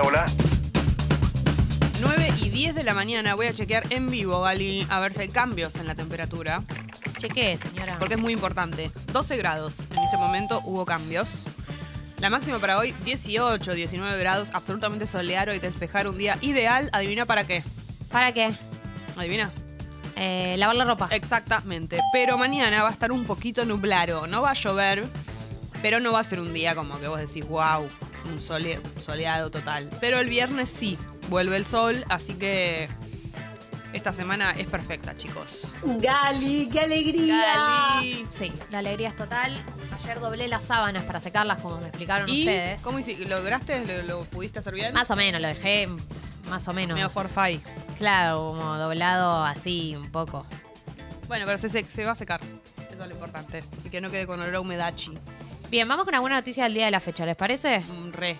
Hola, hola. 9 y 10 de la mañana voy a chequear en vivo, Gali, a ver si hay cambios en la temperatura, Chequee, señora. porque es muy importante. 12 grados, en este momento hubo cambios. La máxima para hoy, 18, 19 grados, absolutamente soleado y despejar un día ideal. ¿Adivina para qué? ¿Para qué? ¿Adivina? Eh, lavar la ropa. Exactamente. Pero mañana va a estar un poquito nublado. No va a llover, pero no va a ser un día como que vos decís, wow, un sole- soleado total. Pero el viernes sí, vuelve el sol, así que esta semana es perfecta, chicos. Gali, qué alegría. Gali. Sí, la alegría es total. Ayer doblé las sábanas para secarlas, como me explicaron ¿Y ustedes. cómo hiciste? ¿Lograste? ¿Lo, lo pudiste hacer bien? Más o menos, lo dejé más o menos. Medio forfait. Claro, como doblado así un poco. Bueno, pero se, se- se va a secar. Eso es lo importante. Y que no quede con olor a humedachi. Bien, vamos con alguna noticia del día de la fecha, ¿les parece? Mm, Re.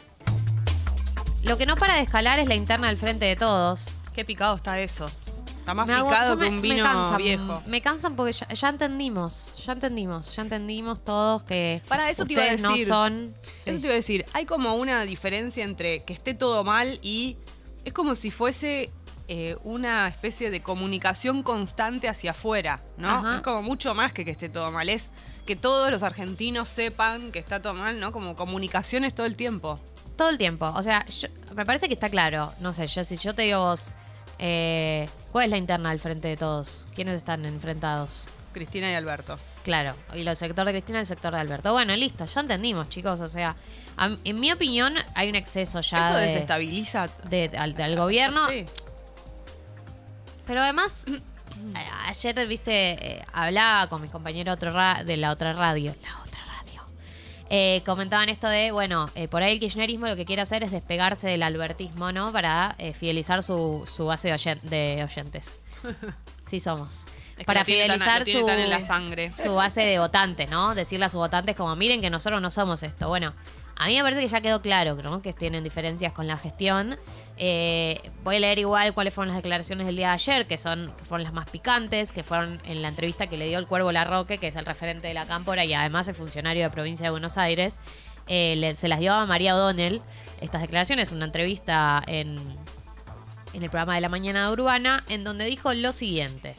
Lo que no para de escalar es la interna del frente de todos. Qué picado está eso. Está más hago- picado yo que me- un me vino cansan, viejo. Me cansan porque ya, ya entendimos, ya entendimos, ya entendimos todos que Para eso te iba a ustedes decir. no son. Eso te iba a decir, hay como una diferencia entre que esté todo mal y es como si fuese eh, una especie de comunicación constante hacia afuera, ¿no? Ajá. Es como mucho más que que esté todo mal, es que todos los argentinos sepan que está todo mal, ¿no? Como comunicaciones todo el tiempo. Todo el tiempo. O sea, yo- me parece que está claro. No sé, yo, si yo te digo vos, eh, ¿cuál es la interna del frente de todos? ¿Quiénes están enfrentados? Cristina y Alberto. Claro, y el sector de Cristina y el sector de Alberto. Bueno, listo, ya entendimos, chicos. O sea, a- en mi opinión, hay un exceso ya Eso de, desestabiliza. de- al- del gobierno. Sí. Pero además, ayer, viste, eh, hablaba con mis compañeros otro ra- de la otra radio. La otra radio. Eh, comentaban esto de, bueno, eh, por ahí el kirchnerismo lo que quiere hacer es despegarse del albertismo, ¿no? Para eh, fidelizar su, su base de, oyen- de oyentes. Sí somos. Es que Para lo tiene tan- fidelizar lo tiene su, tan en la sangre. su base de votantes, ¿no? Decirle a sus votantes como, miren que nosotros no somos esto. Bueno, a mí me parece que ya quedó claro, ¿no? Que tienen diferencias con la gestión. Eh, voy a leer igual cuáles fueron las declaraciones del día de ayer, que son que fueron las más picantes, que fueron en la entrevista que le dio el Cuervo Larroque, que es el referente de la Cámpora y además es funcionario de provincia de Buenos Aires. Eh, le- se las dio a María O'Donnell estas declaraciones, una entrevista en, en el programa de la mañana urbana, en donde dijo lo siguiente.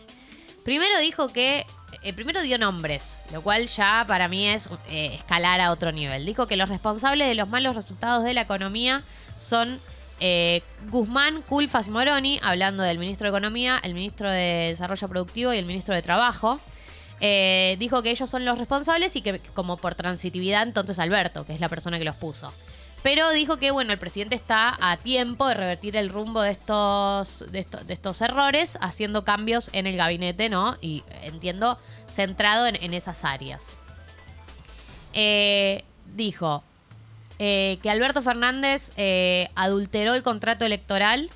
Primero dijo que. eh, primero dio nombres, lo cual ya para mí es eh, escalar a otro nivel. Dijo que los responsables de los malos resultados de la economía son eh, Guzmán, Culfas y Moroni, hablando del ministro de Economía, el ministro de Desarrollo Productivo y el ministro de Trabajo. Eh, dijo que ellos son los responsables y que, como por transitividad, entonces Alberto, que es la persona que los puso. Pero dijo que, bueno, el presidente está a tiempo de revertir el rumbo de estos, de estos, errores, haciendo cambios en el gabinete, ¿no? Y entiendo, centrado en, en esas áreas. Eh, dijo eh, que Alberto Fernández eh, adulteró el contrato electoral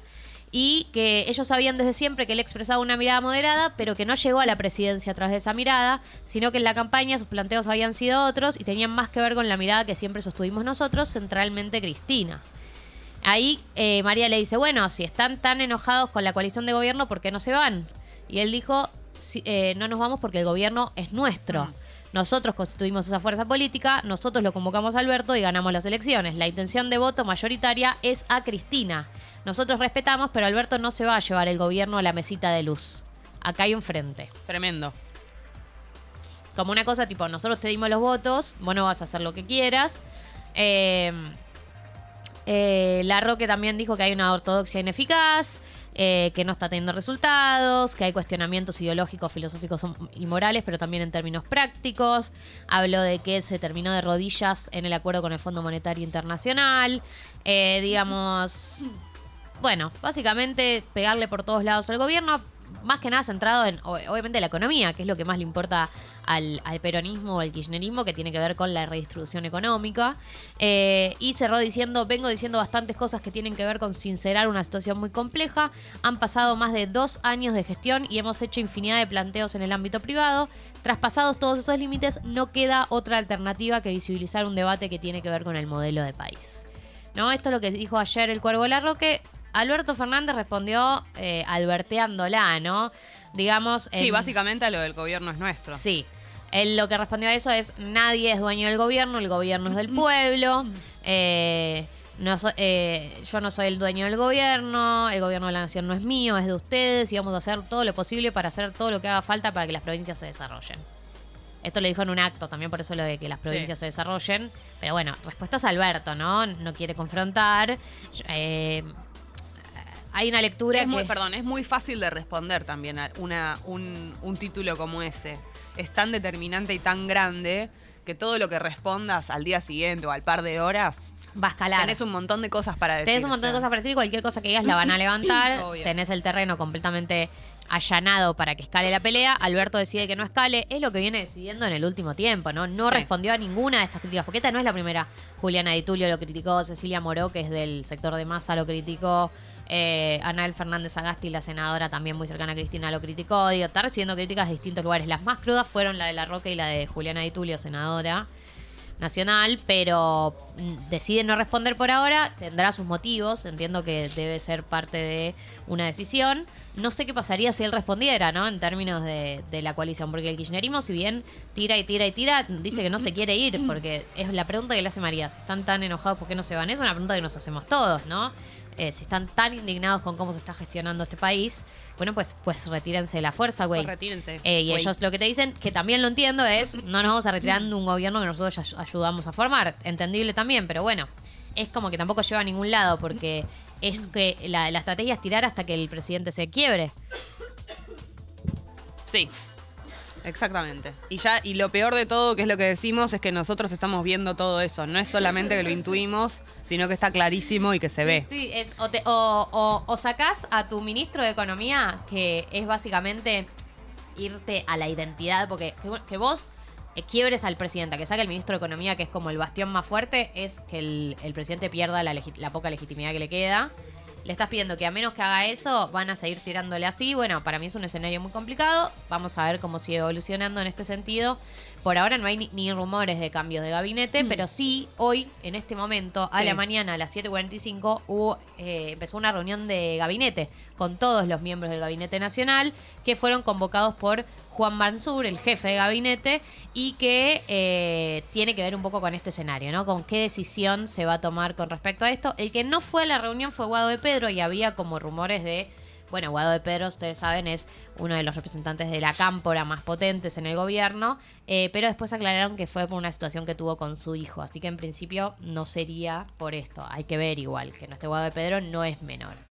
y que ellos sabían desde siempre que él expresaba una mirada moderada, pero que no llegó a la presidencia a través de esa mirada, sino que en la campaña sus planteos habían sido otros y tenían más que ver con la mirada que siempre sostuvimos nosotros, centralmente Cristina. Ahí eh, María le dice, bueno, si están tan enojados con la coalición de gobierno, ¿por qué no se van? Y él dijo, "Sí, eh, no nos vamos porque el gobierno es nuestro. Nosotros constituimos esa fuerza política, nosotros lo convocamos a Alberto y ganamos las elecciones. La intención de voto mayoritaria es a Cristina. Nosotros respetamos, pero Alberto no se va a llevar el gobierno a la mesita de luz. Acá hay un frente. Tremendo. Como una cosa tipo, nosotros te dimos los votos, vos no vas a hacer lo que quieras. Eh, eh, la Roque también dijo que hay una ortodoxia ineficaz, eh, que no está teniendo resultados, que hay cuestionamientos ideológicos, filosóficos y morales, pero también en términos prácticos. Habló de que se terminó de rodillas en el acuerdo con el Fondo Monetario Internacional. Eh, digamos, bueno, básicamente pegarle por todos lados al gobierno, más que nada centrado en, obviamente, la economía, que es lo que más le importa al, al peronismo o al kirchnerismo, que tiene que ver con la redistribución económica. Eh, y cerró diciendo, vengo diciendo bastantes cosas que tienen que ver con sincerar una situación muy compleja. Han pasado más de dos años de gestión y hemos hecho infinidad de planteos en el ámbito privado. Traspasados todos esos límites, no queda otra alternativa que visibilizar un debate que tiene que ver con el modelo de país. ¿no? Esto es lo que dijo ayer el Cuervo Larroque. Alberto Fernández respondió eh, alberteándola, ¿no? Digamos. Sí, en- básicamente lo del gobierno es nuestro. Sí. Él lo que respondió a eso es: nadie es dueño del gobierno, el gobierno es del pueblo. eh, no so- eh, yo no soy el dueño del gobierno, el gobierno de la nación no es mío, es de ustedes y vamos a hacer todo lo posible para hacer todo lo que haga falta para que las provincias se desarrollen. Esto lo dijo en un acto, también por eso lo de que las provincias se desarrollen. Pero bueno, respuestas a Alberto, ¿no? No quiere confrontar. Eh, hay una lectura Es que... muy, perdón, es muy fácil de responder también a una, un, un título como ese. Es tan determinante y tan grande que todo lo que respondas al día siguiente o al par de horas, Va a escalar. tenés un montón de cosas para decir. Tenés un montón o de cosas para decir y cualquier cosa que digas la van a levantar. Obvio. Tenés el terreno completamente allanado para que escale la pelea. Alberto decide que no escale. Es lo que viene decidiendo en el último tiempo, ¿no? No Sí. respondió a ninguna de estas críticas. Porque esta no es la primera. Juliana Di Tulio lo criticó, Cecilia Moró, que es del sector de masa, lo criticó. Eh, Anael Fernández Agasti, la senadora también muy cercana a Cristina, lo criticó. Digo, está recibiendo críticas de distintos lugares. Las más crudas fueron la de La Roca y la de Juliana Di Tulio, senadora nacional, pero mm, decide no responder por ahora, tendrá sus motivos, entiendo que debe ser parte de una decisión. No sé qué pasaría si él respondiera, ¿no? En términos de, de la coalición, porque el kirchnerismo, si bien tira y tira y tira, dice que no se quiere ir, porque es la pregunta que le hace María, si están tan enojados, ¿por qué no se van? Es una pregunta que nos hacemos todos, ¿no? Eh, si están tan indignados con cómo se está gestionando este país, bueno, pues, pues retírense de la fuerza, güey. Pues retírense. Eh, y güey. ellos lo que te dicen, que también lo entiendo, es no nos vamos a retirar de un gobierno que nosotros ya ayudamos a formar. Entendible también, pero bueno, es como que tampoco lleva a ningún lado porque es que la, la estrategia es tirar hasta que el presidente se quiebre. Sí. Exactamente. Y ya, y lo peor de todo, que es lo que decimos, es que nosotros estamos viendo todo eso. No es solamente que lo intuimos, sino que está clarísimo y que se ve. Sí, es, o, te- o, o- o sacás a tu ministro de Economía, que es básicamente irte a la identidad, porque que, que vos eh, quiebres al presidente, que saque el ministro de Economía, que es como el bastión más fuerte, es que el, el presidente pierda la, la poca legitimidad que le queda. Le estás pidiendo que a menos que haga eso, van a seguir tirándole así. Bueno, para mí es un escenario muy complicado. Vamos a ver cómo sigue evolucionando en este sentido. Por ahora no hay ni, ni rumores de cambios de gabinete, pero sí, hoy, en este momento, a Sí. la mañana, a las 7.45, hubo, eh, empezó una reunión de gabinete con todos los miembros del Gabinete Nacional que fueron convocados por Juan Mansur, el jefe de gabinete, y que eh, tiene que ver un poco con este escenario, ¿no? Con qué decisión se va a tomar con respecto a esto. El que no fue a la reunión fue Guado de Pedro y había como rumores de. Bueno, Guado de Pedro, ustedes saben, es uno de los representantes de la cámpora más potentes en el gobierno, eh, pero después aclararon que fue por una situación que tuvo con su hijo, así que en principio no sería por esto. Hay que ver igual, que no esté Guado de Pedro no es menor.